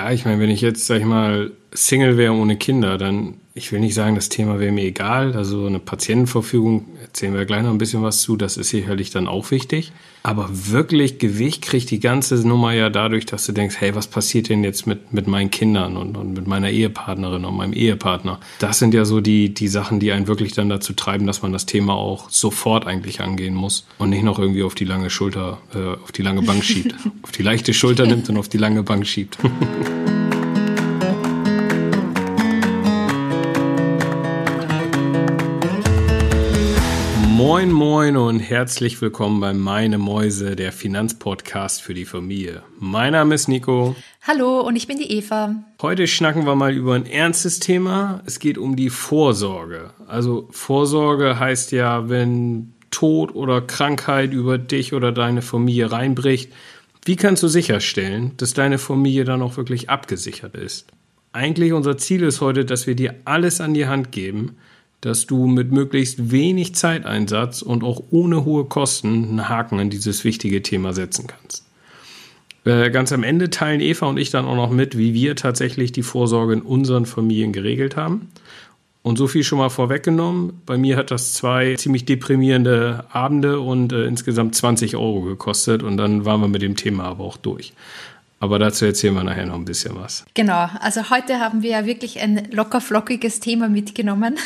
klar, ich meine, wenn ich jetzt, sag ich mal, Single wäre ohne Kinder, dann, ich will nicht sagen, das Thema wäre mir egal. Also eine Patientenverfügung, erzählen wir gleich noch ein bisschen was zu, das ist sicherlich dann auch wichtig. Aber wirklich Gewicht kriegt die ganze Nummer ja dadurch, dass du denkst, hey, was passiert denn jetzt mit, mit meinen Kindern und, und mit meiner Ehepartnerin und meinem Ehepartner? Das sind ja so die, die Sachen, die einen wirklich dann dazu treiben, dass man das Thema auch sofort eigentlich angehen muss und nicht noch irgendwie auf die lange Schulter, äh, auf die lange Bank schiebt. auf die leichte Schulter nimmt und auf die lange Bank schiebt. Moin, moin und herzlich willkommen bei Meine Mäuse, der Finanzpodcast für die Familie. Mein Name ist Nico. Hallo und ich bin die Eva. Heute schnacken wir mal über ein ernstes Thema. Es geht um die Vorsorge. Also Vorsorge heißt ja, wenn Tod oder Krankheit über dich oder deine Familie reinbricht, wie kannst du sicherstellen, dass deine Familie dann auch wirklich abgesichert ist? Eigentlich unser Ziel ist heute, dass wir dir alles an die Hand geben, dass du mit möglichst wenig Zeiteinsatz und auch ohne hohe Kosten einen Haken in dieses wichtige Thema setzen kannst. Äh, ganz am Ende teilen Eva und ich dann auch noch mit, wie wir tatsächlich die Vorsorge in unseren Familien geregelt haben. Und so viel schon mal vorweggenommen. Bei mir hat das zwei ziemlich deprimierende Abende und äh, insgesamt 20 Euro gekostet. Und dann waren wir mit dem Thema aber auch durch. Aber dazu erzählen wir nachher noch ein bisschen was. Genau, also heute haben wir ja wirklich ein lockerflockiges Thema mitgenommen.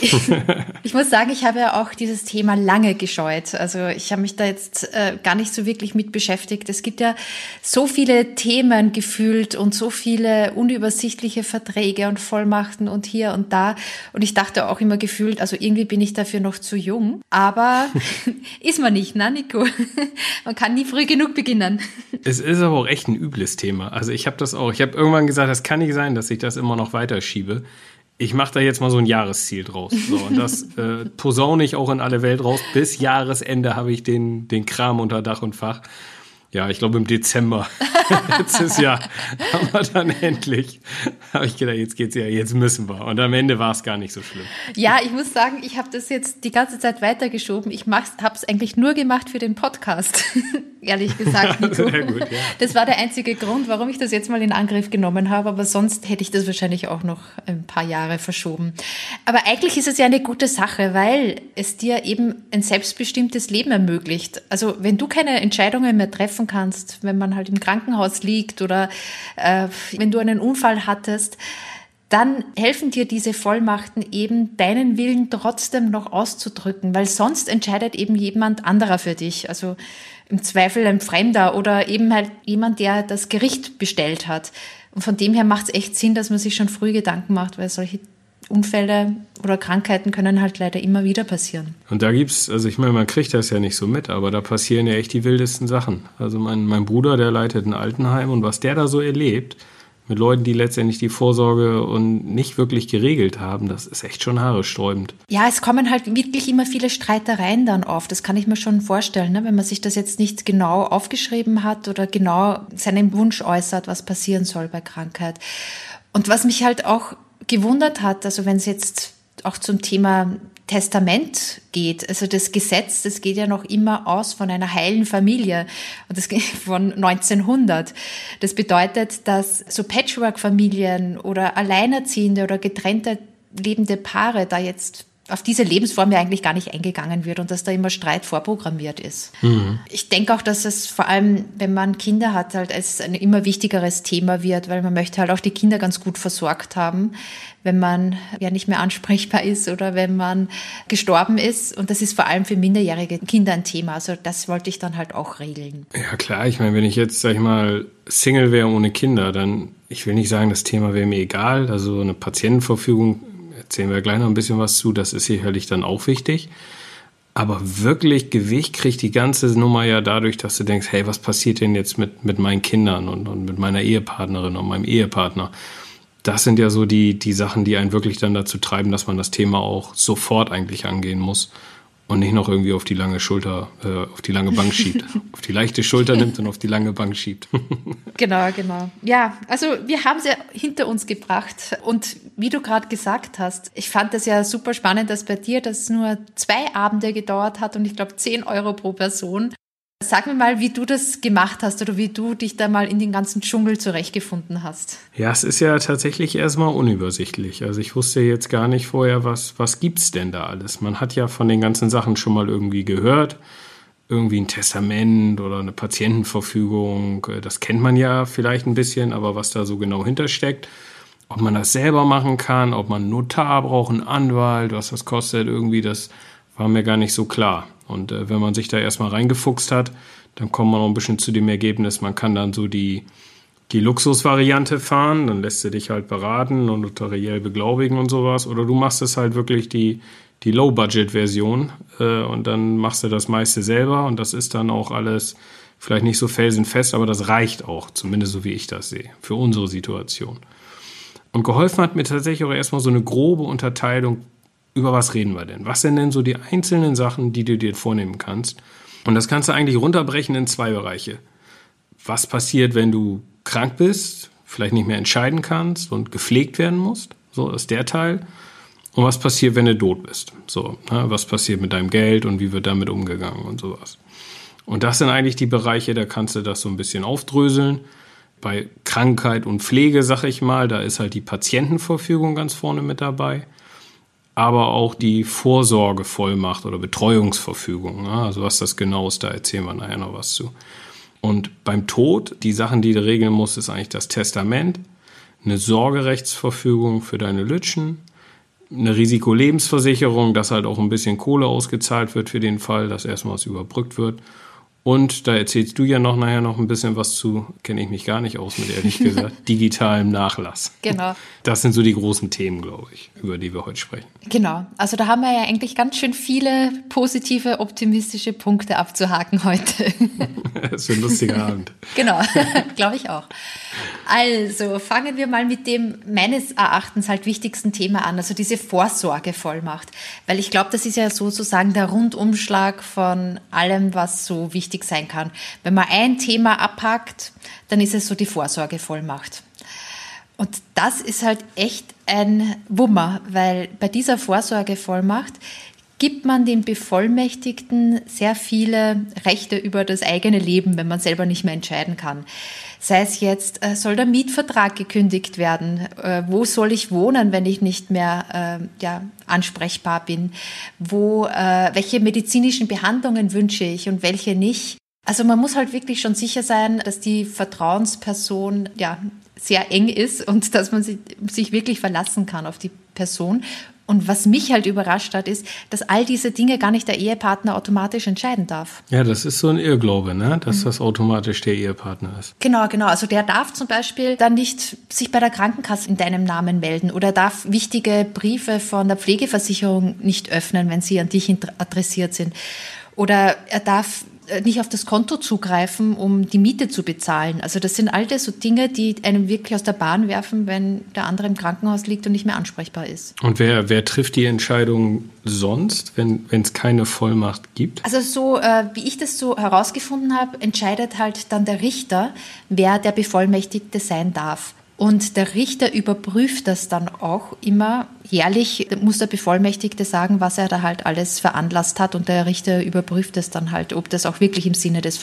Ich, ich, muss sagen, ich habe ja auch dieses Thema lange gescheut. Also ich habe mich da jetzt äh, gar nicht so wirklich mit beschäftigt. Es gibt ja so viele Themen gefühlt und so viele unübersichtliche Verträge und Vollmachten und hier und da. Und ich dachte auch immer gefühlt, also irgendwie bin ich dafür noch zu jung. Aber ist man nicht, ne, Nico? man kann nie früh genug beginnen. Es ist aber auch echt ein übles heikles Thema. Also ich habe das auch. Ich habe irgendwann gesagt, das kann nicht sein, dass ich das immer noch weiterschiebe. Ich mache da jetzt mal so ein Jahresziel draus. So, und das äh, posaune ich auch in alle Welt raus. Bis Jahresende habe ich den, den Kram unter Dach und Fach. Ja, ich glaube im Dezember letztes Jahr haben wir dann endlich, habe ich gedacht, jetzt geht's ja, jetzt müssen wir. Und am Ende war es gar nicht so schlimm. Ja, ich muss sagen, ich habe das jetzt die ganze Zeit weitergeschoben. Ich habe es eigentlich nur gemacht für den Podcast, ehrlich gesagt. Nico. Gut, ja. Das war der einzige Grund, warum ich das jetzt mal in Angriff genommen habe. Aber sonst hätte ich das wahrscheinlich auch noch ein paar Jahre verschoben. Aber eigentlich ist es ja eine gute Sache, weil es dir eben ein selbstbestimmtes Leben ermöglicht. Also wenn du keine Entscheidungen mehr treffen kannst, wenn man halt im Krankenhaus liegt oder äh, wenn du einen Unfall hattest, dann helfen dir diese Vollmachten eben, deinen Willen trotzdem noch auszudrücken, weil sonst entscheidet eben jemand anderer für dich. Also im Zweifel ein Fremder oder eben halt jemand, der das Gericht bestellt hat. Und von dem her macht es echt Sinn, dass man sich schon früh Gedanken macht, weil solche Unfälle oder Krankheiten können halt leider immer wieder passieren. Und da gibt's, also ich meine, man kriegt das ja nicht so mit, aber da passieren ja echt die wildesten Sachen. Also mein, mein Bruder, der leitet ein Altenheim und was der da so erlebt, mit Leuten, die letztendlich die Vorsorge und nicht wirklich geregelt haben, das ist echt schon haaresträubend. Ja, es kommen halt wirklich immer viele Streitereien dann auf. Das kann ich mir schon vorstellen, ne? wenn man sich das jetzt nicht genau aufgeschrieben hat oder genau seinen Wunsch äußert, was passieren soll bei Krankheit. Und was mich halt auch gewundert hat, also wenn es jetzt auch zum Thema Testament geht, also das Gesetz, das geht ja noch immer aus von einer heilen Familie und das von 1900. Das bedeutet, dass so Patchwork-Familien oder Alleinerziehende oder getrennte lebende Paare da jetzt auf diese Lebensform ja eigentlich gar nicht eingegangen wird und dass da immer Streit vorprogrammiert ist. Mhm. Ich denke auch, dass es vor allem, wenn man Kinder hat, halt als ein immer wichtigeres Thema wird, weil man möchte halt auch die Kinder ganz gut versorgt haben, wenn man ja nicht mehr ansprechbar ist oder wenn man gestorben ist. Und das ist vor allem für minderjährige Kinder ein Thema. Also das wollte ich dann halt auch regeln. Ja klar, ich meine, wenn ich jetzt, sag ich mal, Single wäre ohne Kinder, dann, ich will nicht sagen, das Thema wäre mir egal. Also eine Patientenverfügung erzählen wir gleich noch ein bisschen was zu, das ist sicherlich dann auch wichtig. Aber wirklich Gewicht kriegt die ganze Nummer ja dadurch, dass du denkst, hey, was passiert denn jetzt mit, mit meinen Kindern und, und mit meiner Ehepartnerin und meinem Ehepartner? Das sind ja so die, die Sachen, die einen wirklich dann dazu treiben, dass man das Thema auch sofort eigentlich angehen muss und nicht noch irgendwie auf die lange Schulter, äh, auf die lange Bank schiebt. auf die leichte Schulter nimmt und auf die lange Bank schiebt. genau, genau. Ja, also wir haben sie hinter uns gebracht. Und wie du gerade gesagt hast, ich fand das ja super spannend, dass bei dir das nur zwei Abende gedauert hat und ich glaube 10 Euro pro Person. Sag mir mal, wie du das gemacht hast oder wie du dich da mal in den ganzen Dschungel zurechtgefunden hast. Ja, es ist ja tatsächlich erstmal unübersichtlich. Also ich wusste jetzt gar nicht vorher, was, was gibt's denn da alles. Man hat ja von den ganzen Sachen schon mal irgendwie gehört. Irgendwie ein Testament oder eine Patientenverfügung, das kennt man ja vielleicht ein bisschen, aber was da so genau hintersteckt, ob man das selber machen kann, ob man einen Notar braucht, einen Anwalt, was das kostet, irgendwie, das war mir gar nicht so klar. Und äh, wenn man sich da erstmal reingefuchst hat, dann kommt man auch ein bisschen zu dem Ergebnis, man kann dann so die, die Luxusvariante fahren, dann lässt du dich halt beraten und notariell beglaubigen und sowas. Oder du machst es halt wirklich die, die Low-Budget-Version äh, und dann machst du das meiste selber und das ist dann auch alles vielleicht nicht so felsenfest, aber das reicht auch, zumindest so wie ich das sehe, für unsere Situation. Und geholfen hat mir tatsächlich auch erstmal so eine grobe Unterteilung, über was reden wir denn? Was sind denn so die einzelnen Sachen, die du dir vornehmen kannst? Und das kannst du eigentlich runterbrechen in zwei Bereiche. Was passiert, wenn du krank bist, vielleicht nicht mehr entscheiden kannst und gepflegt werden musst? So ist der Teil. Und was passiert, wenn du tot bist? So, ne? was passiert mit deinem Geld und wie wird damit umgegangen und sowas? Und das sind eigentlich die Bereiche, da kannst du das so ein bisschen aufdröseln. Bei Krankheit und Pflege, sag ich mal, da ist halt die Patientenverfügung ganz vorne mit dabei aber auch die Vorsorgevollmacht oder Betreuungsverfügung. Ne? Also was das genau ist, da erzählen wir nachher noch was zu. Und beim Tod, die Sachen, die du regeln musst, ist eigentlich das Testament, eine Sorgerechtsverfügung für deine Lütschen, eine Risikolebensversicherung, dass halt auch ein bisschen Kohle ausgezahlt wird für den Fall, dass erstmal was überbrückt wird und da erzählst du ja noch nachher noch ein bisschen was zu, kenne ich mich gar nicht aus mit, ehrlich gesagt, digitalem Nachlass. Genau. Das sind so die großen Themen, glaube ich, über die wir heute sprechen. Genau. Also da haben wir ja eigentlich ganz schön viele positive, optimistische Punkte abzuhaken heute. das ist ein lustiger Abend. Genau, glaube ich auch. Also fangen wir mal mit dem meines Erachtens halt wichtigsten Thema an, also diese Vorsorgevollmacht. Weil ich glaube, das ist ja sozusagen der Rundumschlag von allem, was so wichtig sein kann. Wenn man ein Thema abhackt, dann ist es so die Vorsorgevollmacht. Und das ist halt echt ein Wummer, weil bei dieser Vorsorgevollmacht gibt man dem Bevollmächtigten sehr viele Rechte über das eigene Leben, wenn man selber nicht mehr entscheiden kann. Sei es jetzt, äh, soll der Mietvertrag gekündigt werden? Äh, wo soll ich wohnen, wenn ich nicht mehr äh, ja, ansprechbar bin? Wo, welche medizinischen Behandlungen wünsche ich und welche nicht? Also man muss halt wirklich schon sicher sein, dass die Vertrauensperson ja sehr eng ist und dass man sich, sich wirklich verlassen kann auf die Person und was mich halt überrascht hat, ist, dass all diese Dinge gar nicht der Ehepartner automatisch entscheiden darf. Ja, das ist so ein Irrglaube, ne? dass mhm. das automatisch der Ehepartner ist. Genau, genau. Also der darf zum Beispiel dann nicht sich bei der Krankenkasse in deinem Namen melden oder darf wichtige Briefe von der Pflegeversicherung nicht öffnen, wenn sie an dich adressiert sind. Oder er darf nicht auf das Konto zugreifen, um die Miete zu bezahlen. Also das sind all das so Dinge, die einem wirklich aus der Bahn werfen, wenn der andere im Krankenhaus liegt und nicht mehr ansprechbar ist. Und wer, wer trifft die Entscheidung sonst, wenn es keine Vollmacht gibt? Also so, äh, wie ich das so herausgefunden habe, entscheidet halt dann der Richter, wer der Bevollmächtigte sein darf. Und der Richter überprüft das dann auch immer jährlich, muss der Bevollmächtigte sagen, was er da halt alles veranlasst hat. Und der Richter überprüft es dann halt, ob das auch wirklich im Sinne des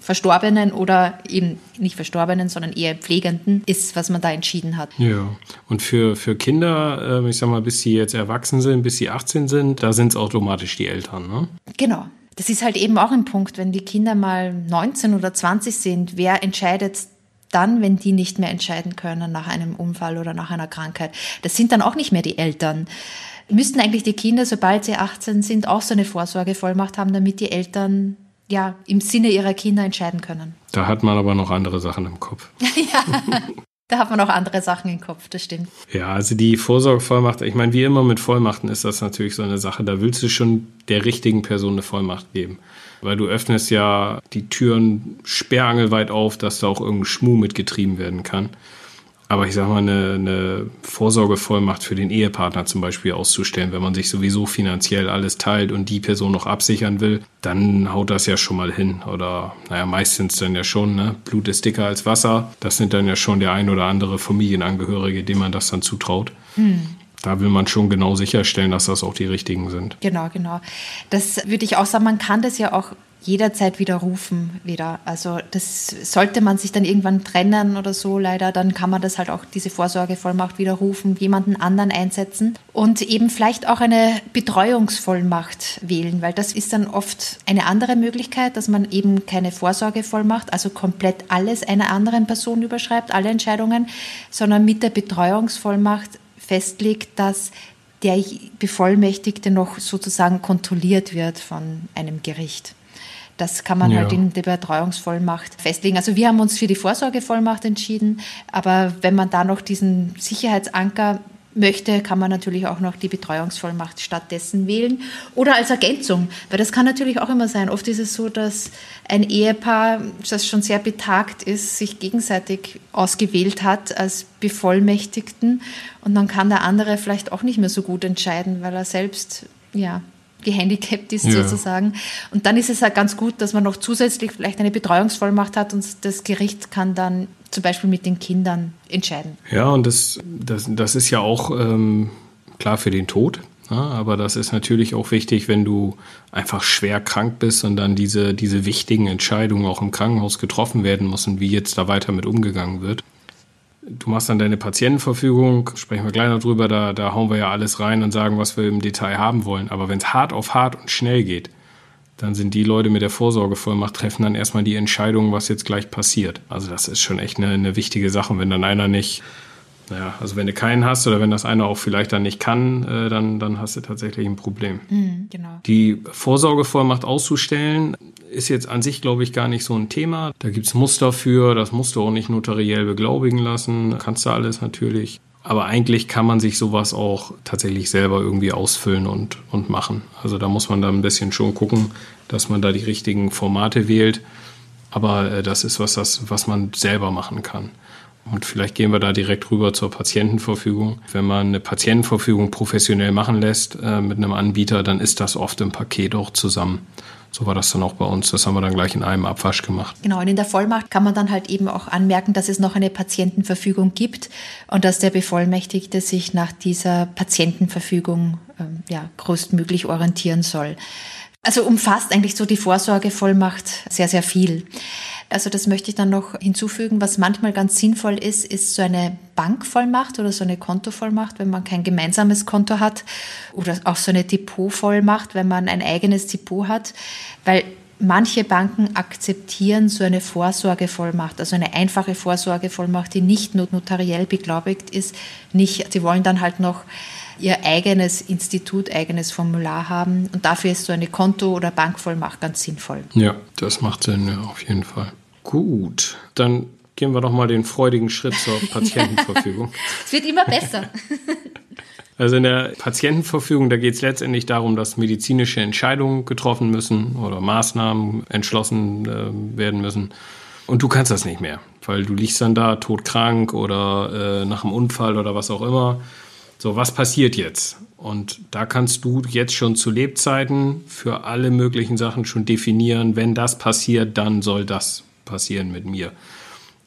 Verstorbenen oder eben nicht Verstorbenen, sondern eher Pflegenden ist, was man da entschieden hat. Ja, und für, für Kinder, ähm, ich sag mal, bis sie jetzt erwachsen sind, bis sie 18 sind, da sind es automatisch die Eltern, ne? Genau. Das ist halt eben auch ein Punkt, wenn die Kinder mal 19 oder 20 sind, wer entscheidet dann, wenn die nicht mehr entscheiden können nach einem Unfall oder nach einer Krankheit. Das sind dann auch nicht mehr die Eltern. Müssten eigentlich die Kinder, sobald sie 18 sind, auch so eine Vorsorgevollmacht haben, damit die Eltern ja im Sinne ihrer Kinder entscheiden können. Da hat man aber noch andere Sachen im Kopf. ja. Da hat man auch andere Sachen im Kopf, das stimmt. Ja, also die Vorsorgevollmacht, ich meine, wie immer mit Vollmachten ist das natürlich so eine Sache. Da willst du schon der richtigen Person eine Vollmacht geben weil du öffnest ja die Türen sperrangelweit auf, dass da auch irgendein Schmuh mitgetrieben werden kann. Aber ich sag mal, eine, eine Vorsorgevollmacht für den Ehepartner zum Beispiel auszustellen, wenn man sich sowieso finanziell alles teilt und die Person noch absichern will, dann haut das ja schon mal hin. Oder naja, meistens dann ja schon, ne? Blut ist dicker als Wasser. Das sind dann ja schon der ein oder andere Familienangehörige, dem man das dann zutraut. Hm da will man schon genau sicherstellen, dass das auch die richtigen sind. Genau, genau. Das würde ich auch sagen, man kann das ja auch jederzeit widerrufen wieder. Also das sollte man sich dann irgendwann trennen oder so leider, dann kann man das halt auch diese Vorsorgevollmacht widerrufen, jemanden anderen einsetzen und eben vielleicht auch eine Betreuungsvollmacht wählen, weil das ist dann oft eine andere Möglichkeit, dass man eben keine Vorsorgevollmacht, also komplett alles einer anderen Person überschreibt, alle Entscheidungen, sondern mit der Betreuungsvollmacht festlegt, dass der Bevollmächtigte noch sozusagen kontrolliert wird von einem Gericht. Das kann man halt ja. halt in der Betreuungsvollmacht festlegen. Also wir haben uns für die Vorsorgevollmacht entschieden, aber wenn man da noch diesen Sicherheitsanker möchte, kann man natürlich auch noch die Betreuungsvollmacht stattdessen wählen oder als Ergänzung, weil das kann natürlich auch immer sein. Oft ist es so, dass ein Ehepaar, das schon sehr betagt ist, sich gegenseitig ausgewählt hat als Bevollmächtigten und dann kann der andere vielleicht auch nicht mehr so gut entscheiden, weil er selbst ja gehandicapt ist ja. sozusagen. Und dann ist es halt ganz gut, dass man noch zusätzlich vielleicht eine Betreuungsvollmacht hat und das Gericht kann dann zum Beispiel mit den Kindern entscheiden. Ja, und das, das, das ist ja auch ähm, klar für den Tod. Ja, aber das ist natürlich auch wichtig, wenn du einfach schwer krank bist und dann diese, diese wichtigen Entscheidungen auch im Krankenhaus getroffen werden müssen, wie jetzt da weiter mit umgegangen wird. Du machst dann deine Patientenverfügung, sprechen wir gleich noch drüber, da, da hauen wir ja alles rein und sagen, was wir im Detail haben wollen. Aber wenn es hart auf hart und schnell geht, dann sind die Leute mit der Vorsorgevollmacht treffen dann erstmal die Entscheidung, was jetzt gleich passiert. Also das ist schon echt eine, eine wichtige Sache. wenn dann einer nicht, naja, also wenn du keinen hast oder wenn das einer auch vielleicht dann nicht kann, äh, dann, dann hast du tatsächlich ein Problem. Mhm, genau. Die Vorsorgevollmacht auszustellen, ist jetzt an sich, glaube ich, gar nicht so ein Thema. Da gibt es Muster für, das musst du auch nicht notariell beglaubigen lassen. Kannst du alles natürlich. Aber eigentlich kann man sich sowas auch tatsächlich selber irgendwie ausfüllen und, und machen. Also da muss man da ein bisschen schon gucken, dass man da die richtigen Formate wählt. Aber äh, das ist was, das, was man selber machen kann. Und vielleicht gehen wir da direkt rüber zur Patientenverfügung. Wenn man eine Patientenverfügung professionell machen lässt äh, mit einem Anbieter, dann ist das oft im Paket auch zusammen. So war das dann auch bei uns. Das haben wir dann gleich in einem Abwasch gemacht. Genau, und in der Vollmacht kann man dann halt eben auch anmerken, dass es noch eine Patientenverfügung gibt und dass der Bevollmächtigte sich nach dieser Patientenverfügung ähm, ja, größtmöglich orientieren soll. Also umfasst eigentlich so die Vorsorgevollmacht sehr, sehr viel. Also das möchte ich dann noch hinzufügen. Was manchmal ganz sinnvoll ist, ist so eine Bankvollmacht oder so eine Kontovollmacht, wenn man kein gemeinsames Konto hat oder auch so eine Depotvollmacht, wenn man ein eigenes Depot hat, weil manche Banken akzeptieren so eine Vorsorgevollmacht, also eine einfache Vorsorgevollmacht, die nicht notariell beglaubigt ist, nicht. Sie wollen dann halt noch ihr eigenes Institut, eigenes Formular haben. Und dafür ist so eine Konto- oder Bankvollmacht ganz sinnvoll. Ja, das macht Sinn, ja, auf jeden Fall. Gut, dann gehen wir doch mal den freudigen Schritt zur Patientenverfügung. es wird immer besser. Also in der Patientenverfügung, da geht es letztendlich darum, dass medizinische Entscheidungen getroffen müssen oder Maßnahmen entschlossen äh, werden müssen. Und du kannst das nicht mehr, weil du liegst dann da todkrank oder äh, nach einem Unfall oder was auch immer. So, was passiert jetzt? Und da kannst du jetzt schon zu Lebzeiten für alle möglichen Sachen schon definieren, wenn das passiert, dann soll das passieren mit mir.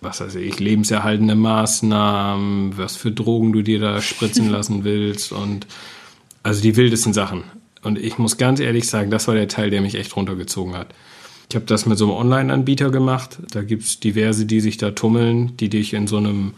Was weiß ich, lebenserhaltende Maßnahmen, was für Drogen du dir da spritzen lassen willst und also die wildesten Sachen. Und ich muss ganz ehrlich sagen, das war der Teil, der mich echt runtergezogen hat. Ich habe das mit so einem Online-Anbieter gemacht. Da gibt es diverse, die sich da tummeln, die dich in so einem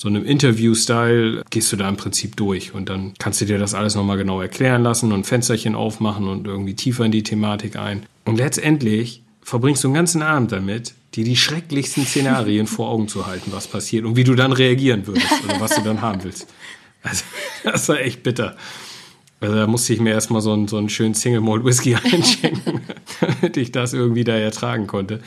so einem Interview-Style gehst du da im Prinzip durch und dann kannst du dir das alles nochmal genau erklären lassen und Fensterchen aufmachen und irgendwie tiefer in die Thematik ein. Und letztendlich verbringst du einen ganzen Abend damit, dir die schrecklichsten Szenarien vor Augen zu halten, was passiert und wie du dann reagieren würdest oder was du dann haben willst. Also, das war echt bitter. Also da musste ich mir erstmal so einen, so einen schönen Single Malt Whisky einschenken, damit ich das irgendwie da ertragen konnte.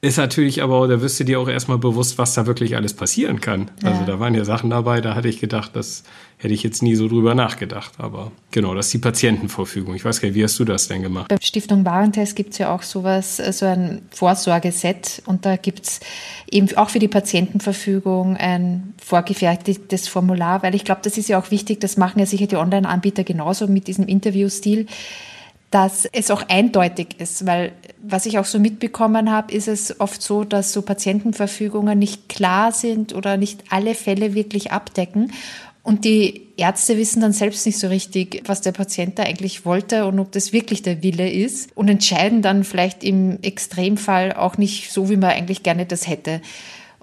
Ist natürlich aber, da wirst du dir auch erstmal bewusst, was da wirklich alles passieren kann. Also ja. Also da waren ja Sachen dabei, da hatte ich gedacht, das hätte ich jetzt nie so drüber nachgedacht. Aber genau, das ist die Patientenverfügung. Ich weiß gar nicht, wie hast du das denn gemacht? Bei Stiftung Warentest gibt es ja auch sowas, so ein Vorsorgeset und da gibt es eben auch für die Patientenverfügung ein vorgefertigtes Formular, weil ich glaube, das ist ja auch wichtig, das machen ja sicher die Online-Anbieter genauso mit diesem Interviewstil dass es auch eindeutig ist, weil was ich auch so mitbekommen habe, ist es oft so, dass so Patientenverfügungen nicht klar sind oder nicht alle Fälle wirklich abdecken und die Ärzte wissen dann selbst nicht so richtig, was der Patient da eigentlich wollte und ob das wirklich der Wille ist und entscheiden dann vielleicht im Extremfall auch nicht so, wie man eigentlich gerne das hätte.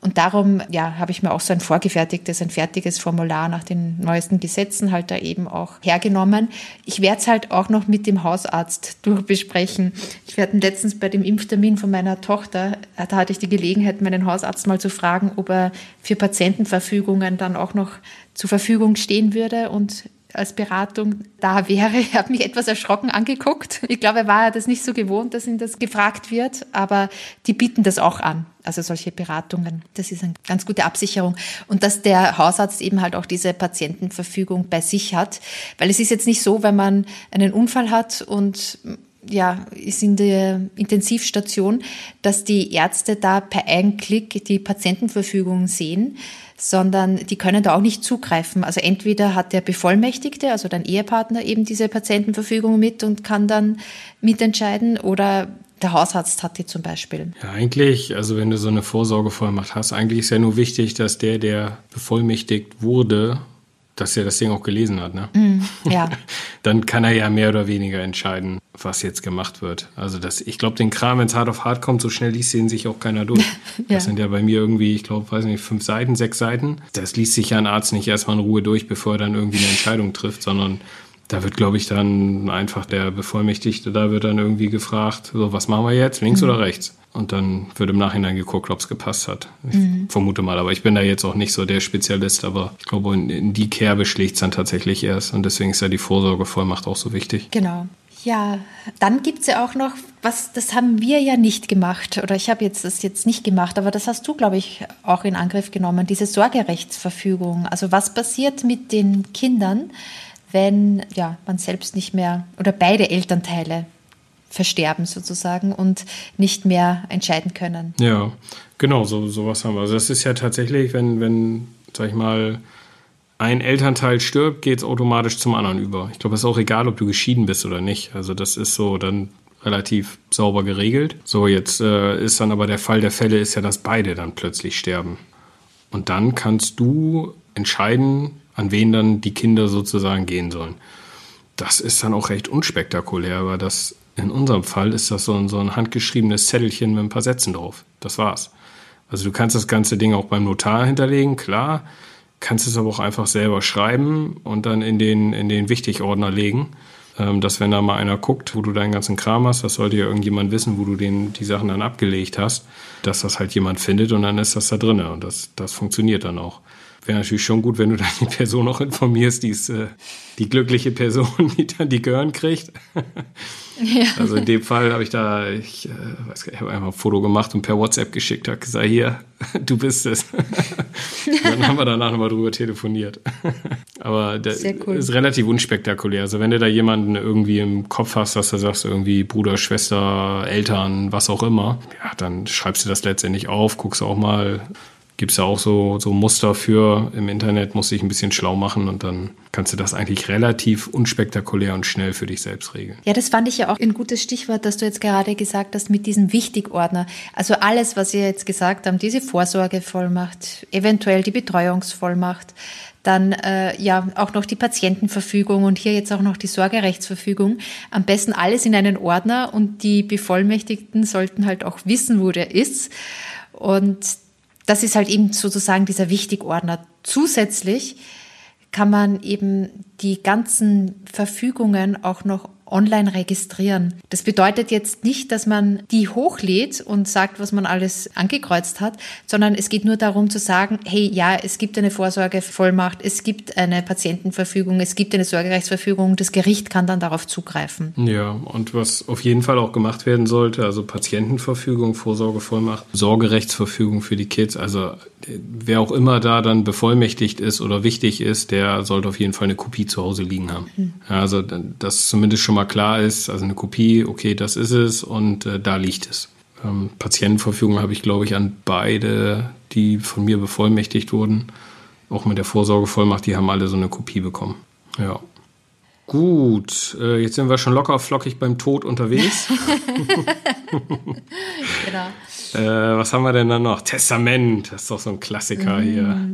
Und darum, ja, habe ich mir auch so ein vorgefertigtes, ein fertiges Formular nach den neuesten Gesetzen halt da eben auch hergenommen. Ich werde es halt auch noch mit dem Hausarzt durchbesprechen. Ich werde letztens bei dem Impftermin von meiner Tochter, äh, da hatte ich die Gelegenheit, meinen Hausarzt mal zu fragen, ob er für Patientenverfügungen dann auch noch zur Verfügung stehen würde und als Beratung da wäre. Er hat mich etwas erschrocken angeguckt. Ich glaube, er war das nicht so gewohnt, dass ihm das gefragt wird, aber die bieten das auch an. Also solche Beratungen. Das ist eine ganz gute Absicherung. Und dass der Hausarzt eben halt auch diese Patientenverfügung bei sich hat. Weil es ist jetzt nicht so, wenn man einen Unfall hat und ja, ist in der Intensivstation, dass die Ärzte da per einen Klick die Patientenverfügung sehen sondern die können da auch nicht zugreifen. Also entweder hat der Bevollmächtigte, also dein Ehepartner, eben diese Patientenverfügung mit und kann dann mitentscheiden oder der Hausarzt hat die zum Beispiel. Ja, eigentlich, also wenn du so eine Vorsorgevollmacht hast, eigentlich ist ja nur wichtig, dass der, der bevollmächtigt wurde, dass er das Ding auch gelesen hat, ne? Mm, ja. Dann kann er ja mehr oder weniger entscheiden, was jetzt gemacht wird. Also das, ich glaube, den Kram, wenn es hart auf hart kommt, so schnell liest den sich auch keiner durch. ja. Das sind ja bei mir irgendwie, ich glaube, weiß nicht, fünf Seiten, sechs Seiten. Das liest sich ja ein Arzt nicht erstmal in Ruhe durch, bevor er dann irgendwie eine Entscheidung trifft, sondern da wird, glaube ich, dann einfach der Bevollmächtigte, da wird dann irgendwie gefragt, so, was machen wir jetzt, links mhm. oder rechts? Und dann wird im Nachhinein geguckt, ob es gepasst hat. Ich mhm. vermute mal, aber ich bin da jetzt auch nicht so der Spezialist, aber ich glaube, in, in die Kerbe schlägt es dann tatsächlich erst. Und deswegen ist ja die Vorsorgevollmacht auch so wichtig. Genau. Ja, dann gibt es ja auch noch, was, das haben wir ja nicht gemacht, oder ich habe jetzt das jetzt nicht gemacht, aber das hast du, glaube ich, auch in Angriff genommen, diese Sorgerechtsverfügung. Also was passiert mit den Kindern, wenn ja, man selbst nicht mehr oder beide Elternteile versterben sozusagen und nicht mehr entscheiden können. Ja, genau, so sowas haben wir. Also das ist ja tatsächlich, wenn, wenn, sag ich mal, ein Elternteil stirbt, geht es automatisch zum anderen über. Ich glaube, es ist auch egal, ob du geschieden bist oder nicht. Also das ist so dann relativ sauber geregelt. So, jetzt äh, ist dann aber der Fall der Fälle ist ja, dass beide dann plötzlich sterben. Und dann kannst du entscheiden, an wen dann die Kinder sozusagen gehen sollen. Das ist dann auch recht unspektakulär, aber das in unserem Fall ist das so ein, so ein handgeschriebenes Zettelchen mit ein paar Sätzen drauf. Das war's. Also du kannst das ganze Ding auch beim Notar hinterlegen, klar, kannst es aber auch einfach selber schreiben und dann in den, in den Wichtigordner legen. Ähm, dass wenn da mal einer guckt, wo du deinen ganzen Kram hast, das sollte ja irgendjemand wissen, wo du den, die Sachen dann abgelegt hast, dass das halt jemand findet und dann ist das da drin und das, das funktioniert dann auch wäre natürlich schon gut, wenn du dann die Person auch informierst, die ist äh, die glückliche Person, die dann die Gehirn kriegt. Ja. Also in dem Fall habe ich da, ich, äh, weiß gar ich habe einfach ein Foto gemacht und per WhatsApp geschickt, habe gesagt, hier, du bist es. dann haben wir danach nochmal drüber telefoniert. Aber das cool. ist relativ unspektakulär. Also wenn du da jemanden irgendwie im Kopf hast, dass du sagst, irgendwie Bruder, Schwester, Eltern, was auch immer, ja, dann schreibst du das letztendlich auf, guckst auch mal, gibt es ja auch so, so Muster für im Internet, musst dich ein bisschen schlau machen und dann kannst du das eigentlich relativ unspektakulär und schnell für dich selbst regeln. Ja, das fand ich ja auch ein gutes Stichwort, dass du jetzt gerade gesagt hast mit diesem Wichtigordner. Also alles, was ihr jetzt gesagt habt, diese Vorsorgevollmacht, eventuell die Betreuungsvollmacht, dann äh, ja auch noch die Patientenverfügung und hier jetzt auch noch die Sorgerechtsverfügung. Am besten alles in einen Ordner und die Bevollmächtigten sollten halt auch wissen, wo der ist. Und das ist halt eben sozusagen dieser Wichtigordner. Zusätzlich kann man eben die ganzen Verfügungen auch noch online registrieren. Das bedeutet jetzt nicht, dass man die hochlädt und sagt, was man alles angekreuzt hat, sondern es geht nur darum zu sagen, hey, ja, es gibt eine Vorsorgevollmacht, es gibt eine Patientenverfügung, es gibt eine Sorgerechtsverfügung, das Gericht kann dann darauf zugreifen. Ja, und was auf jeden Fall auch gemacht werden sollte, also Patientenverfügung, Vorsorgevollmacht, Sorgerechtsverfügung für die Kids, also wer auch immer da dann bevollmächtigt ist oder wichtig ist, der sollte auf jeden Fall eine Kopie zu Hause liegen haben. Mhm. Also das zumindest schon mal klar ist, also eine Kopie, okay, das ist es und äh, da liegt es. Ähm, Patientenverfügung habe ich, glaube ich, an beide, die von mir bevollmächtigt wurden, auch mit der Vorsorgevollmacht, die haben alle so eine Kopie bekommen. Ja. Gut, äh, jetzt sind wir schon locker flockig beim Tod unterwegs. genau. äh, was haben wir denn dann noch? Testament, das ist doch so ein Klassiker mm. hier.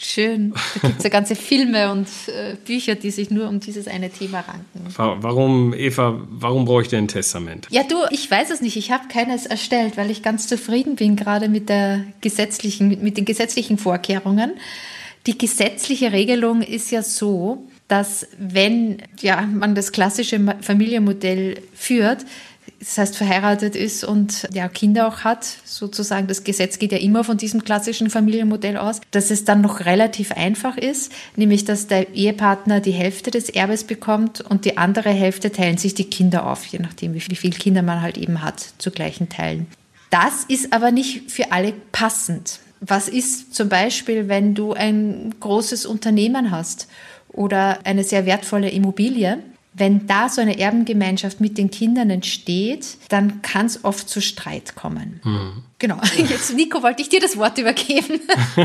Schön. Da gibt es ja ganze Filme und äh, Bücher, die sich nur um dieses eine Thema ranken. Warum, Eva, warum brauche ich denn ein Testament? Ja, du, ich weiß es nicht. Ich habe keines erstellt, weil ich ganz zufrieden bin, gerade mit, der gesetzlichen, mit den gesetzlichen Vorkehrungen. Die gesetzliche Regelung ist ja so, dass wenn ja, man das klassische Familienmodell führt, das heißt verheiratet ist und ja, Kinder auch hat, sozusagen, das Gesetz geht ja immer von diesem klassischen Familienmodell aus, dass es dann noch relativ einfach ist, nämlich dass der Ehepartner die Hälfte des Erbes bekommt und die andere Hälfte teilen sich die Kinder auf, je nachdem, wie viele Kinder man halt eben hat, zu gleichen Teilen. Das ist aber nicht für alle passend. Was ist zum Beispiel, wenn du ein großes Unternehmen hast oder eine sehr wertvolle Immobilie? Wenn da so eine Erbengemeinschaft mit den Kindern entsteht, dann kann es oft zu Streit kommen. Mhm. Genau. Jetzt, Nico, wollte ich dir das Wort übergeben.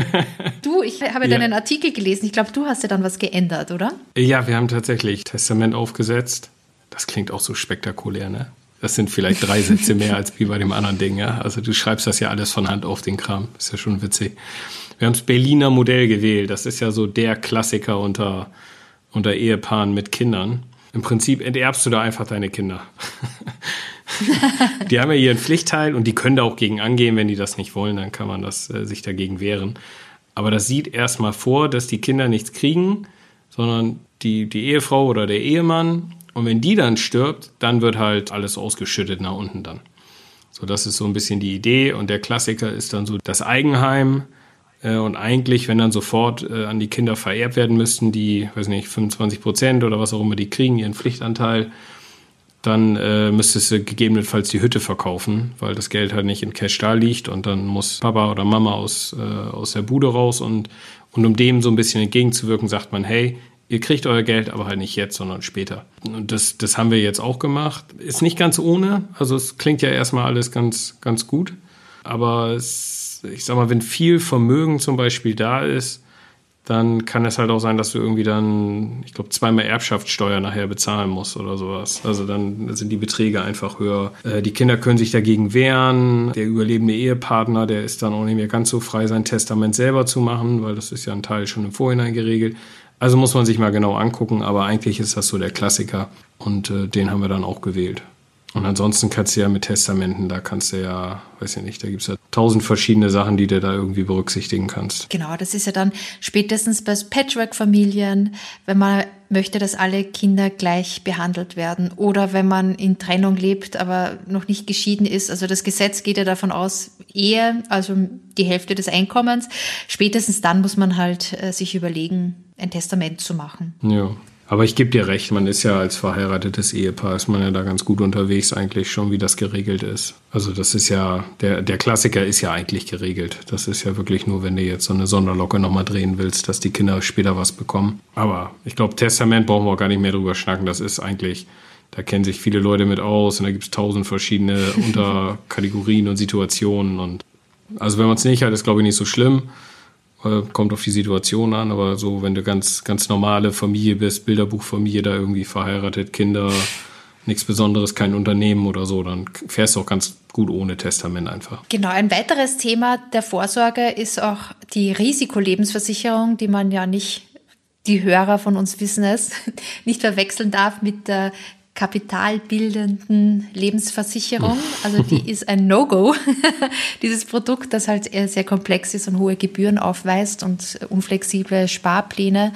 du, ich habe ja. deinen Artikel gelesen. Ich glaube, du hast ja dann was geändert, oder? Ja, wir haben tatsächlich Testament aufgesetzt. Das klingt auch so spektakulär, ne? Das sind vielleicht drei Sätze mehr als wie bei dem anderen Ding, ja. Also du schreibst das ja alles von Hand auf den Kram. Ist ja schon witzig. Wir haben das Berliner Modell gewählt. Das ist ja so der Klassiker unter, unter Ehepaaren mit Kindern. Im Prinzip enterbst du da einfach deine Kinder. die haben ja ihren Pflichtteil und die können da auch gegen angehen, wenn die das nicht wollen, dann kann man das äh, sich dagegen wehren. Aber das sieht erstmal vor, dass die Kinder nichts kriegen, sondern die, die Ehefrau oder der Ehemann und wenn die dann stirbt, dann wird halt alles ausgeschüttet nach unten dann. So, das ist so ein bisschen die Idee. Und der Klassiker ist dann so das Eigenheim. Äh, und eigentlich, wenn dann sofort äh, an die Kinder vererbt werden müssten, die, weiß nicht, 25 Prozent oder was auch immer die kriegen, ihren Pflichtanteil, dann äh, müsstest du gegebenenfalls die Hütte verkaufen, weil das Geld halt nicht in Cash da liegt und dann muss Papa oder Mama aus, äh, aus der Bude raus und, und um dem so ein bisschen entgegenzuwirken, sagt man, hey, ihr kriegt euer Geld, aber halt nicht jetzt, sondern später. Und das, das haben wir jetzt auch gemacht. Ist nicht ganz ohne, also es klingt ja erstmal alles ganz, ganz gut, aber es, ich sag mal, wenn viel Vermögen zum Beispiel da ist, dann kann es halt auch sein, dass du irgendwie dann, ich glaube, zweimal Erbschaftssteuer nachher bezahlen musst oder sowas. Also dann sind die Beträge einfach höher. Äh, die Kinder können sich dagegen wehren. Der überlebende Ehepartner, der ist dann auch nicht mehr ganz so frei, sein Testament selber zu machen, weil das ist ja ein Teil schon im Vorhinein geregelt. Also muss man sich mal genau angucken, aber eigentlich ist das so der Klassiker und äh, den haben wir dann auch gewählt. Und ansonsten kannst du ja mit Testamenten, da kannst du ja, weiß ich nicht, da gibt es ja tausend verschiedene Sachen, die du da irgendwie berücksichtigen kannst. Genau, das ist ja dann spätestens bei Patchwork-Familien, wenn man möchte, dass alle Kinder gleich behandelt werden oder wenn man in Trennung lebt, aber noch nicht geschieden ist. Also das Gesetz geht ja davon aus, Ehe, also die Hälfte des Einkommens. Spätestens dann muss man halt äh, sich überlegen, ein Testament zu machen. Ja. Aber ich gebe dir recht, man ist ja als verheiratetes Ehepaar, ist man ja da ganz gut unterwegs eigentlich schon, wie das geregelt ist. Also das ist ja, der, der Klassiker ist ja eigentlich geregelt. Das ist ja wirklich nur, wenn du jetzt so eine Sonderlocke nochmal drehen willst, dass die Kinder später was bekommen. Aber ich glaube, Testament brauchen wir auch gar nicht mehr drüber schnacken. Das ist eigentlich, da kennen sich viele Leute mit aus und da gibt es tausend verschiedene Unterkategorien und Situationen. Und also wenn man es nicht hat, ist glaube ich nicht so schlimm. Äh, kommt auf die Situation an, aber so, wenn du ganz, ganz normale Familie bist, Bilderbuchfamilie, da irgendwie verheiratet, Kinder, nichts Besonderes, kein Unternehmen oder so, dann fährst du auch ganz gut ohne Testament einfach. Genau, ein weiteres Thema der Vorsorge ist auch die Risikolebensversicherung, die man ja nicht die Hörer von uns wissen es, nicht verwechseln darf mit der kapitalbildenden Lebensversicherung. Also die ist ein No-Go. Dieses Produkt, das halt sehr komplex ist und hohe Gebühren aufweist und unflexible Sparpläne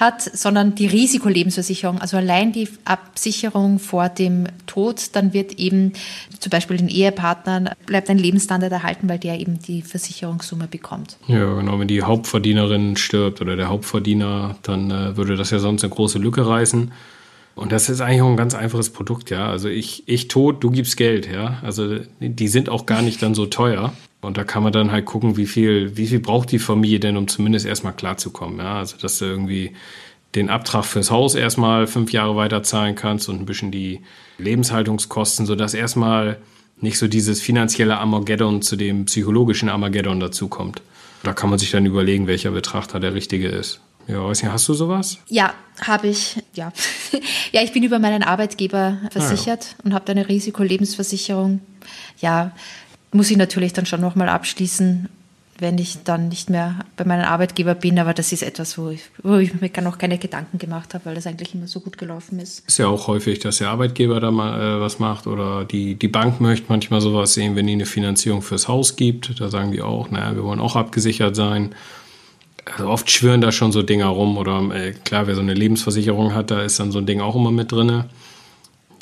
hat, sondern die Risikolebensversicherung, also allein die Absicherung vor dem Tod, dann wird eben zum Beispiel den Ehepartnern bleibt ein Lebensstandard erhalten, weil der eben die Versicherungssumme bekommt. Ja, genau. Wenn die Hauptverdienerin stirbt oder der Hauptverdiener, dann äh, würde das ja sonst eine große Lücke reißen. Und das ist eigentlich auch ein ganz einfaches Produkt, ja. Also ich, ich tot, du gibst Geld, ja. Also die sind auch gar nicht dann so teuer. Und da kann man dann halt gucken, wie viel, wie viel braucht die Familie denn, um zumindest erstmal klarzukommen, ja. Also dass du irgendwie den Abtrag fürs Haus erstmal fünf Jahre weiter zahlen kannst und ein bisschen die Lebenshaltungskosten, sodass erstmal nicht so dieses finanzielle Armageddon zu dem psychologischen Armageddon dazukommt. Da kann man sich dann überlegen, welcher Betrag da der richtige ist. Ja, weiß nicht, hast du sowas? Ja, habe ich. Ja. ja, ich bin über meinen Arbeitgeber versichert ah, ja. und habe eine Risikolebensversicherung. Ja, muss ich natürlich dann schon nochmal abschließen, wenn ich dann nicht mehr bei meinem Arbeitgeber bin. Aber das ist etwas, wo ich, wo ich mir noch keine Gedanken gemacht habe, weil das eigentlich immer so gut gelaufen ist. Ist ja auch häufig, dass der Arbeitgeber da mal äh, was macht oder die, die Bank möchte manchmal sowas sehen, wenn die eine Finanzierung fürs Haus gibt. Da sagen die auch, naja, wir wollen auch abgesichert sein. Also oft schwören da schon so Dinger rum oder äh, klar, wer so eine Lebensversicherung hat, da ist dann so ein Ding auch immer mit drin.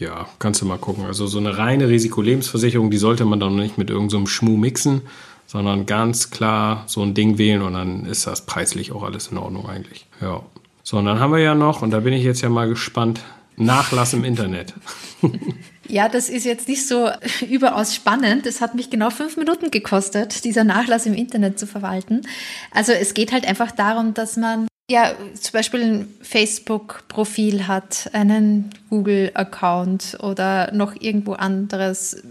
Ja, kannst du mal gucken. Also so eine reine Risikolebensversicherung, die sollte man dann nicht mit irgendeinem so Schmuh mixen, sondern ganz klar so ein Ding wählen und dann ist das preislich auch alles in Ordnung eigentlich. Ja. So, und dann haben wir ja noch, und da bin ich jetzt ja mal gespannt, Nachlass im Internet. Ja, das ist jetzt nicht so überaus spannend. Es hat mich genau fünf Minuten gekostet, dieser Nachlass im Internet zu verwalten. Also es geht halt einfach darum, dass man ja zum Beispiel ein Facebook-Profil hat, einen Google-Account oder noch irgendwo anderes,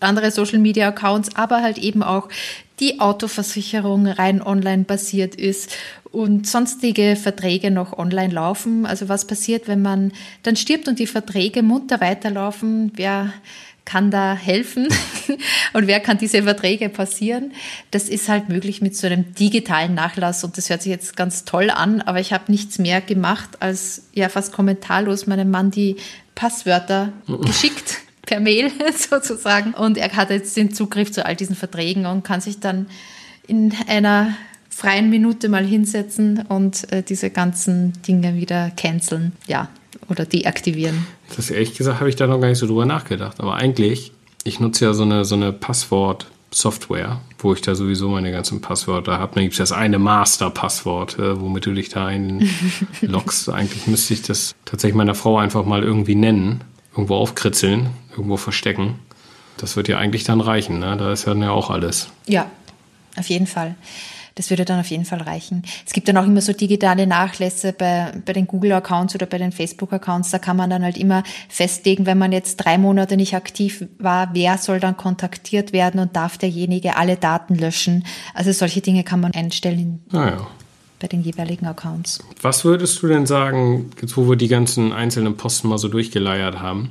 andere Social-Media-Accounts, aber halt eben auch die Autoversicherung rein online basiert ist und sonstige Verträge noch online laufen. Also was passiert, wenn man dann stirbt und die Verträge munter weiterlaufen? Wer kann da helfen und wer kann diese Verträge passieren? Das ist halt möglich mit so einem digitalen Nachlass und das hört sich jetzt ganz toll an, aber ich habe nichts mehr gemacht, als ja fast kommentarlos meinem Mann die Passwörter geschickt per Mail sozusagen und er hat jetzt den Zugriff zu all diesen Verträgen und kann sich dann in einer freien Minute mal hinsetzen und äh, diese ganzen Dinge wieder canceln. Ja, oder deaktivieren. Das ehrlich gesagt habe ich da noch gar nicht so drüber nachgedacht. Aber eigentlich, ich nutze ja so eine, so eine Passwort-Software, wo ich da sowieso meine ganzen Passwörter habe. Dann gibt es das eine Master-Passwort, äh, womit du dich da einloggst. eigentlich müsste ich das tatsächlich meiner Frau einfach mal irgendwie nennen, irgendwo aufkritzeln, irgendwo verstecken. Das wird ja eigentlich dann reichen, ne? Da ist ja dann ja auch alles. Ja, auf jeden Fall. Das würde dann auf jeden Fall reichen. Es gibt dann auch immer so digitale Nachlässe bei, bei den Google-Accounts oder bei den Facebook-Accounts. Da kann man dann halt immer festlegen, wenn man jetzt drei Monate nicht aktiv war, wer soll dann kontaktiert werden und darf derjenige alle Daten löschen. Also solche Dinge kann man einstellen. Ah ja bei den jeweiligen Accounts. Was würdest du denn sagen, jetzt wo wir die ganzen einzelnen Posten mal so durchgeleiert haben,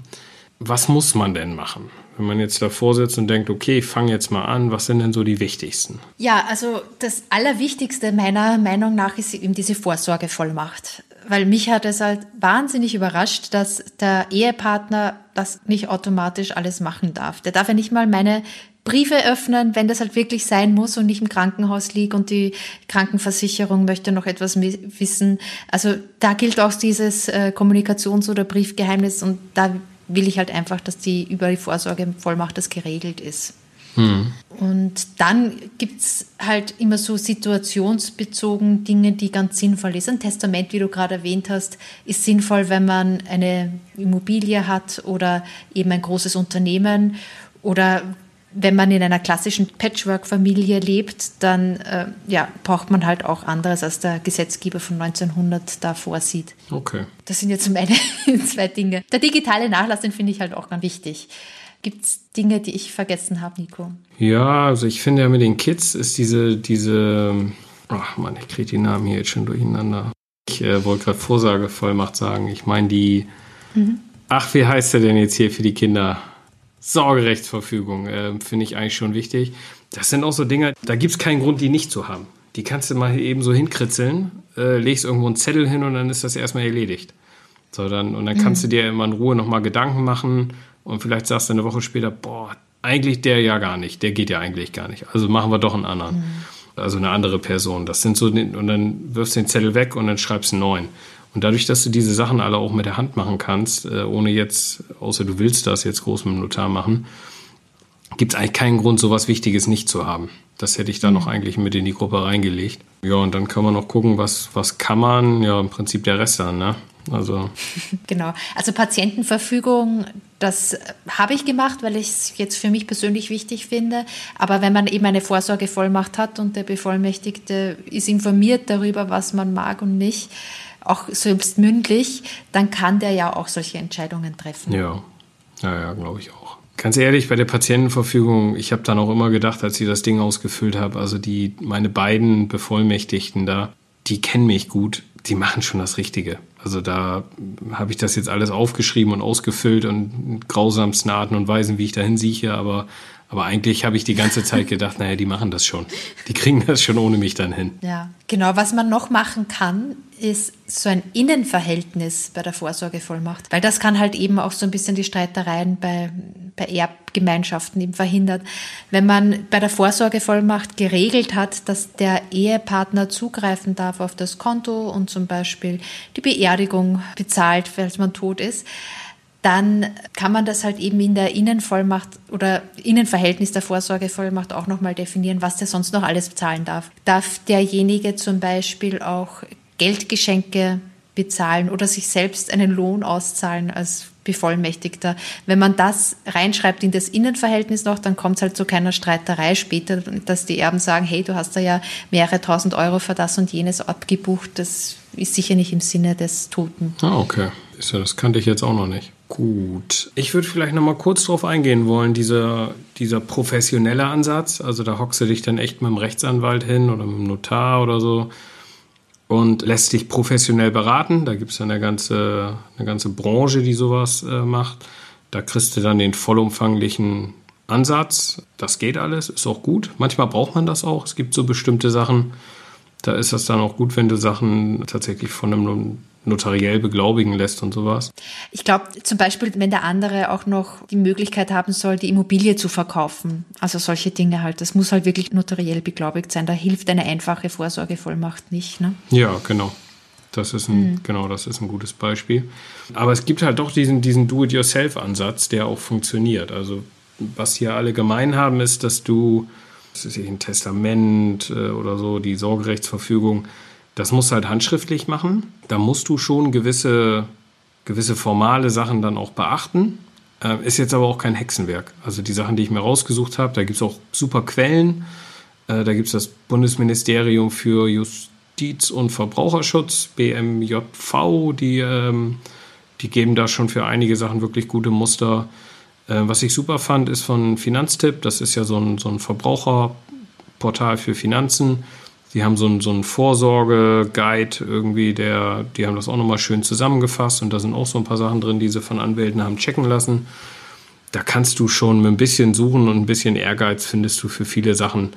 was muss man denn machen? Wenn man jetzt davor sitzt und denkt, okay, ich fange jetzt mal an, was sind denn so die wichtigsten? Ja, also das Allerwichtigste meiner Meinung nach ist eben diese Vorsorgevollmacht. Weil mich hat es halt wahnsinnig überrascht, dass der Ehepartner das nicht automatisch alles machen darf. Der darf ja nicht mal meine Briefe öffnen, wenn das halt wirklich sein muss und ich im Krankenhaus liege und die Krankenversicherung möchte noch etwas wissen. Also da gilt auch dieses äh, Kommunikations- oder Briefgeheimnis und da will ich halt einfach, dass die über die Vorsorgevollmacht das geregelt ist. Mhm. Und dann gibt es halt immer so situationsbezogen Dinge, die ganz sinnvoll sind. Ein Testament, wie du gerade erwähnt hast, ist sinnvoll, wenn man eine Immobilie hat oder eben ein großes Unternehmen oder wenn man in einer klassischen Patchwork-Familie lebt, dann äh, ja, braucht man halt auch anderes, als der Gesetzgeber von 1900 da vorsieht. Okay. Das sind jetzt meine zwei Dinge. Der digitale Nachlass, den finde ich halt auch ganz wichtig. Gibt es Dinge, die ich vergessen habe, Nico? Ja, also ich finde ja mit den Kids ist diese, diese, ach man, ich kriege die Namen hier jetzt schon durcheinander. Ich äh, wollte gerade Vorsagevollmacht sagen. Ich meine die, mhm. ach, wie heißt der denn jetzt hier für die Kinder? Sorgerechtsverfügung äh, finde ich eigentlich schon wichtig. Das sind auch so Dinge, da gibt es keinen Grund, die nicht zu haben. Die kannst du mal eben so hinkritzeln, äh, legst irgendwo einen Zettel hin und dann ist das erstmal erledigt. So, dann, und dann mhm. kannst du dir immer in Ruhe nochmal Gedanken machen und vielleicht sagst du eine Woche später, boah, eigentlich der ja gar nicht, der geht ja eigentlich gar nicht. Also machen wir doch einen anderen. Mhm. Also eine andere Person. Das sind so, und dann wirfst du den Zettel weg und dann schreibst einen neuen. Und dadurch, dass du diese Sachen alle auch mit der Hand machen kannst, äh, ohne jetzt, außer du willst das jetzt groß mit dem Notar machen, gibt es eigentlich keinen Grund, sowas Wichtiges nicht zu haben. Das hätte ich da noch eigentlich mit in die Gruppe reingelegt. Ja, und dann kann man noch gucken, was, was kann man. Ja, im Prinzip der Rest dann, ne? Also. Genau. Also Patientenverfügung, das habe ich gemacht, weil ich es jetzt für mich persönlich wichtig finde. Aber wenn man eben eine Vorsorgevollmacht hat und der Bevollmächtigte ist informiert darüber, was man mag und nicht, auch selbst mündlich, dann kann der ja auch solche Entscheidungen treffen. Ja, ja, ja glaube ich auch. Ganz ehrlich, bei der Patientenverfügung, ich habe dann auch immer gedacht, als ich das Ding ausgefüllt habe, also die, meine beiden Bevollmächtigten da, die kennen mich gut, die machen schon das Richtige. Also da habe ich das jetzt alles aufgeschrieben und ausgefüllt und grausamsten Arten und Weisen, wie ich dahin sieche, aber Aber eigentlich habe ich die ganze Zeit gedacht, naja, die machen das schon. Die kriegen das schon ohne mich dann hin. Ja, genau. Was man noch machen kann, ist so ein Innenverhältnis bei der Vorsorgevollmacht. Weil das kann halt eben auch so ein bisschen die Streitereien bei, bei Erbgemeinschaften eben verhindern. Wenn man bei der Vorsorgevollmacht geregelt hat, dass der Ehepartner zugreifen darf auf das Konto und zum Beispiel die Beerdigung bezahlt, falls man tot ist, dann kann man das halt eben in der Innenvollmacht oder Innenverhältnis der Vorsorgevollmacht auch nochmal definieren, was der sonst noch alles bezahlen darf. Darf derjenige zum Beispiel auch Geldgeschenke bezahlen oder sich selbst einen Lohn auszahlen als Bevollmächtigter. Wenn man das reinschreibt in das Innenverhältnis noch, dann kommt es halt zu keiner Streiterei später, dass die Erben sagen, hey, du hast da ja mehrere tausend Euro für das und jenes abgebucht. Das ist sicher nicht im Sinne des Toten. Ah, okay. Das kannte ich jetzt auch noch nicht. Gut. Ich würde vielleicht noch mal kurz darauf eingehen wollen, dieser, dieser professionelle Ansatz. Also da hockst du dich dann echt mit dem Rechtsanwalt hin oder mit dem Notar oder so und lässt dich professionell beraten. Da gibt es eine ganze, eine ganze Branche, die sowas äh, macht. Da kriegst du dann den vollumfänglichen Ansatz. Das geht alles, ist auch gut. Manchmal braucht man das auch. Es gibt so bestimmte Sachen, da ist das dann auch gut, wenn du Sachen tatsächlich von einem notariell beglaubigen lässt und sowas. Ich glaube zum Beispiel, wenn der andere auch noch die Möglichkeit haben soll, die Immobilie zu verkaufen. Also solche Dinge halt. Das muss halt wirklich notariell beglaubigt sein. Da hilft eine einfache Vorsorgevollmacht nicht. Ne? Ja, genau. Das ist ein, mhm. genau, das ist ein gutes Beispiel. Aber es gibt halt doch diesen, diesen Do-it-yourself-Ansatz, der auch funktioniert. Also was hier alle gemein haben, ist, dass du, das ist ein Testament äh, oder so, die Sorgerechtsverfügung, das musst du halt handschriftlich machen. Da musst du schon gewisse, gewisse formale Sachen dann auch beachten. Äh, ist jetzt aber auch kein Hexenwerk. Also die Sachen, die ich mir rausgesucht habe, da gibt es auch super Quellen. Äh, da gibt es das Bundesministerium für Justiz und Verbraucherschutz, BMJV, die, ähm, die geben da schon für einige Sachen wirklich gute Muster. Äh, was ich super fand, ist von Finanztipp. Das ist ja so ein, so ein Verbraucherportal für Finanzen Sie haben so einen, so einen Vorsorge-Guide irgendwie, der, die haben das auch nochmal schön zusammengefasst und da sind auch so ein paar Sachen drin, die sie von Anwälten haben checken lassen. Da kannst du schon mit ein bisschen Suchen und ein bisschen Ehrgeiz findest du für viele Sachen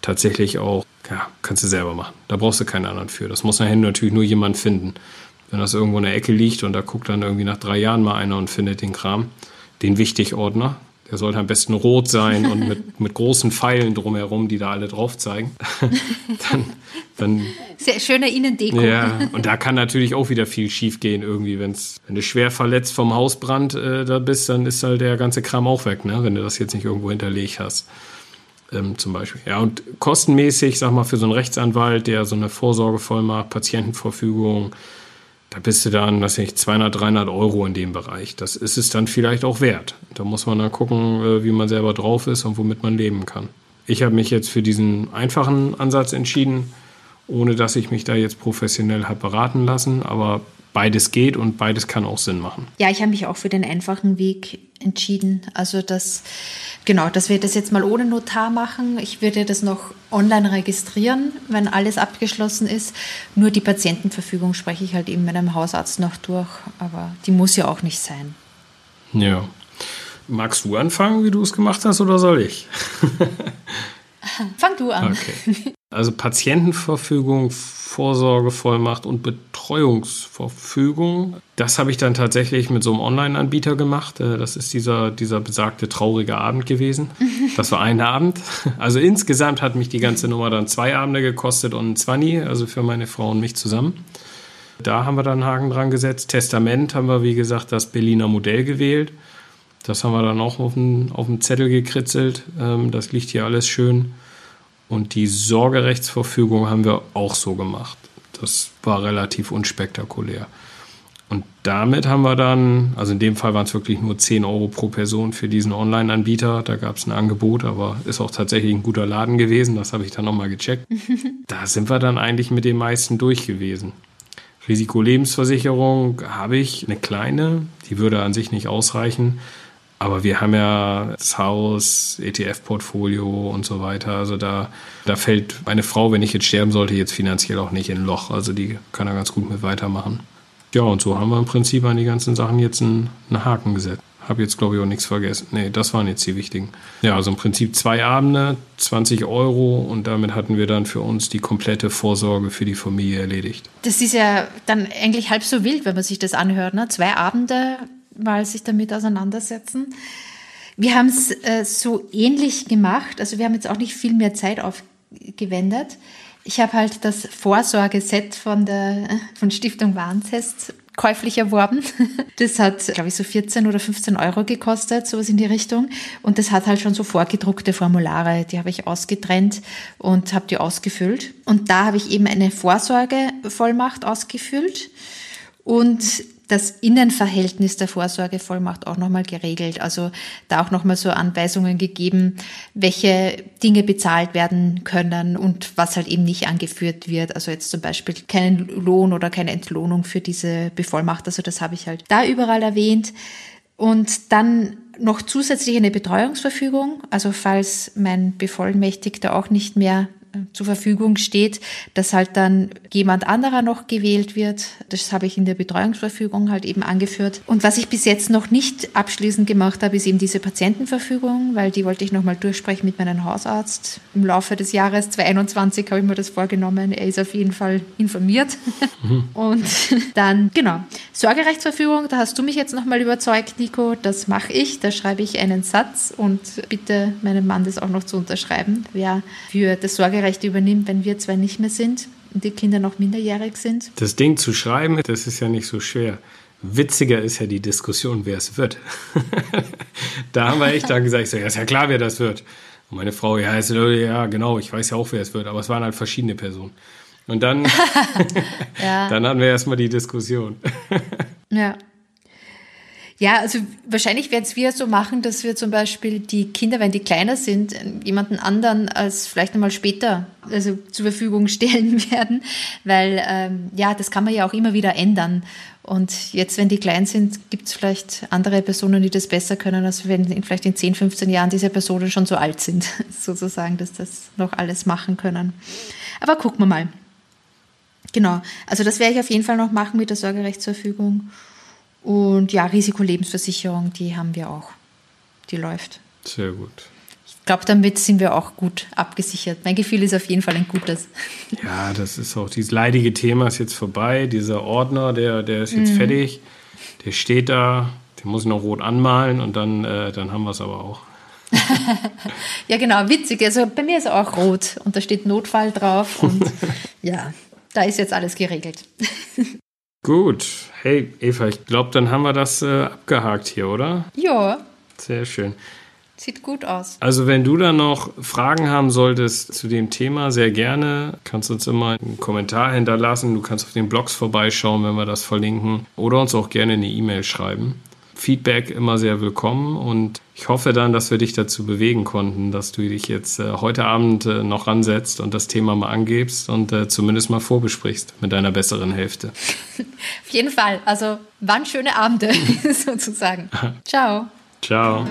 tatsächlich auch, ja, kannst du selber machen. Da brauchst du keinen anderen für. Das muss nachher natürlich nur jemand finden. Wenn das irgendwo in der Ecke liegt und da guckt dann irgendwie nach drei Jahren mal einer und findet den Kram, den Wichtig-Ordner, der sollte am besten rot sein und mit, mit großen Pfeilen drumherum, die da alle drauf zeigen. dann, dann, Sehr schöne Innendeko. Ja, und da kann natürlich auch wieder viel schief gehen irgendwie. Wenn's, wenn du schwer verletzt vom Hausbrand äh, da bist, dann ist halt der ganze Kram auch weg, ne? wenn du das jetzt nicht irgendwo hinterlegt hast. Ähm, zum Beispiel. Ja, und kostenmäßig, sag mal, für so einen Rechtsanwalt, der so eine Vorsorgevollmacht, Patientenverfügung, da bist du dann, was ich, 200, 300 Euro in dem Bereich. Das ist es dann vielleicht auch wert. Da muss man dann gucken, äh, wie man selber drauf ist und womit man leben kann. Ich habe mich jetzt für diesen einfachen Ansatz entschieden, ohne dass ich mich da jetzt professionell habe beraten lassen. Aber beides geht und beides kann auch Sinn machen. Ja, ich habe mich auch für den einfachen Weg entschieden. Also das, genau, dass wir das jetzt mal ohne Notar machen. Ich würde das noch online registrieren, wenn alles abgeschlossen ist. Nur die Patientenverfügung spreche ich halt eben mit einem Hausarzt noch durch, aber die muss ja auch nicht sein. Ja. Magst du anfangen, wie du es gemacht hast, oder soll ich? Fang du an. Okay. Also Patientenverfügung, Vorsorgevollmacht und Betreuungsverfügung. Das habe ich dann tatsächlich mit so einem Online-Anbieter gemacht. Äh, das ist dieser, dieser besagte traurige Abend gewesen. Das war ein Abend. Also insgesamt hat mich die ganze Nummer dann zwei Abende gekostet und ein Zwanni, also für meine Frau und mich zusammen. Da haben wir dann einen Haken dran gesetzt. Testament haben wir, wie gesagt, das Berliner Modell gewählt. Das haben wir dann auch auf den, auf den Zettel gekritzelt. Ähm, das liegt hier alles schön. Und die Sorgerechtsverfügung haben wir auch so gemacht. Das war relativ unspektakulär. Und damit haben wir dann, also in dem Fall waren es wirklich nur 10 Euro pro Person für diesen Online-Anbieter. Da gab es ein Angebot, aber ist auch tatsächlich ein guter Laden gewesen. Das habe ich dann nochmal gecheckt. da sind wir dann eigentlich mit den meisten durch gewesen. Risikolebensversicherung habe ich eine kleine, die würde an sich nicht ausreichen. Aber wir haben ja das Haus, ETF-Portfolio und so weiter. Also da, da fällt meine Frau, wenn ich jetzt sterben sollte, jetzt finanziell auch nicht in Loch. Also die kann da ganz gut mit weitermachen. Ja, und so haben wir im Prinzip an die ganzen Sachen jetzt einen, einen Haken gesetzt. habe jetzt, glaube ich, auch nichts vergessen. Nee, das waren jetzt die wichtigen. Ja, also im Prinzip zwei Abende, 20 Euro und damit hatten wir dann für uns die komplette Vorsorge für die Familie erledigt. Das ist ja dann eigentlich halb so wild, wenn man sich das anhört. Ne? Zwei Abende mal sich damit auseinandersetzen. Wir haben es äh, so ähnlich gemacht. Also wir haben jetzt auch nicht viel mehr Zeit aufgewendet. Ich habe halt das Vorsorgeset von der von Stiftung Warentest käuflich erworben. Das hat, glaube ich, so 14 oder 15 Euro gekostet, sowas in die Richtung. Und das hat halt schon so vorgedruckte Formulare, die habe ich ausgetrennt und habe die ausgefüllt. Und da habe ich eben eine Vorsorgevollmacht ausgefüllt. Und das Innenverhältnis der Vorsorgevollmacht auch nochmal geregelt. Also da auch nochmal so Anweisungen gegeben, welche Dinge bezahlt werden können und was halt eben nicht angeführt wird. Also jetzt zum Beispiel keinen Lohn oder keine Entlohnung für diese Bevollmacht. Also das habe ich halt da überall erwähnt. Und dann noch zusätzlich eine Betreuungsverfügung, also falls mein Bevollmächtigter auch nicht mehr zur Verfügung steht, dass halt dann jemand anderer noch gewählt wird. Das habe ich in der Betreuungsverfügung halt eben angeführt. Und was ich bis jetzt noch nicht abschließend gemacht habe, ist eben diese Patientenverfügung, weil die wollte ich nochmal durchsprechen mit meinem Hausarzt. Im Laufe des Jahres 2021 habe ich mir das vorgenommen. Er ist auf jeden Fall informiert. Mhm. Und dann, genau, Sorgerechtsverfügung, da hast du mich jetzt nochmal überzeugt, Nico. Das mache ich. Da schreibe ich einen Satz und bitte meinen Mann das auch noch zu unterschreiben, wer für das Sorgerecht Sorgerecht übernimmt, wenn wir zwei nicht mehr sind und die Kinder noch minderjährig sind. Das Ding zu schreiben, das ist ja nicht so schwer. Witziger ist ja die Diskussion, wer es wird. da haben wir echt dann gesagt, ich so, ja, ist ja klar, wer das wird. Und meine Frau, ja, ist, ja, genau, ich weiß ja auch, wer es wird, aber es waren halt verschiedene Personen. Und dann, ja. dann hatten wir erstmal die Diskussion. ja. Ja, also wahrscheinlich werden es wir so machen, dass wir zum Beispiel die Kinder, wenn die kleiner sind, jemanden anderen als vielleicht einmal später also zur Verfügung stellen werden, weil ähm, ja, das kann man ja auch immer wieder ändern. Und jetzt, wenn die klein sind, gibt es vielleicht andere Personen, die das besser können, als wenn vielleicht in 10, 15 Jahren diese Personen schon so alt sind, sozusagen, dass das noch alles machen können. Aber gucken wir mal. Genau, also das werde ich auf jeden Fall noch machen mit der Sorgerechtsverfügung. Und ja, Risikolebensversicherung, die haben wir auch. Die läuft. Sehr gut. Ich glaube, damit sind wir auch gut abgesichert. Mein Gefühl ist auf jeden Fall ein gutes. Ja, das ist auch, dieses leidige Thema ist jetzt vorbei. Dieser Ordner, der, der ist jetzt mhm. fertig. Der steht da, den muss ich noch rot anmalen und dann, äh, dann haben wir es aber auch. ja, genau, witzig. Also bei mir ist er auch rot und da steht Notfall drauf und ja, da ist jetzt alles geregelt. Gut. Hey, Eva, ich glaube, dann haben wir das äh, abgehakt hier, oder? Ja. Sehr schön. Sieht gut aus. Also wenn du da noch Fragen haben solltest zu dem Thema, sehr gerne. Kannst uns immer einen Kommentar hinterlassen. Du kannst auf den Blogs vorbeischauen, wenn wir das verlinken. Oder uns auch gerne eine E-Mail schreiben. Feedback immer sehr willkommen und ich hoffe dann, dass wir dich dazu bewegen konnten, dass du dich jetzt äh, heute Abend äh, noch ransetzt und das Thema mal angibst und äh, zumindest mal vorbesprichst mit deiner besseren Hälfte. Auf jeden Fall. Also waren schöne Abende sozusagen. Ciao. Ciao.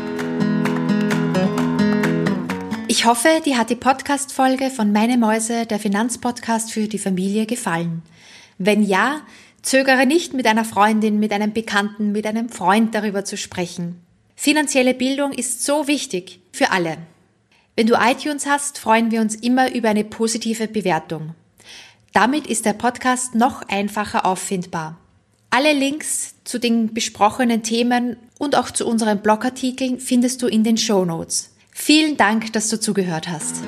Ich hoffe, dir hat die Podcast-Folge von Meine Mäuse, der Finanzpodcast für die Familie, gefallen. Wenn ja, Zögere nicht, mit einer Freundin, mit einem Bekannten, mit einem Freund darüber zu sprechen. Finanzielle Bildung ist so wichtig für alle. Wenn du iTunes hast, freuen wir uns immer über eine positive Bewertung. Damit ist der Podcast noch einfacher auffindbar. Alle Links zu den besprochenen Themen und auch zu unseren Blogartikeln findest du in den Show Notes. Vielen Dank, dass du zugehört hast.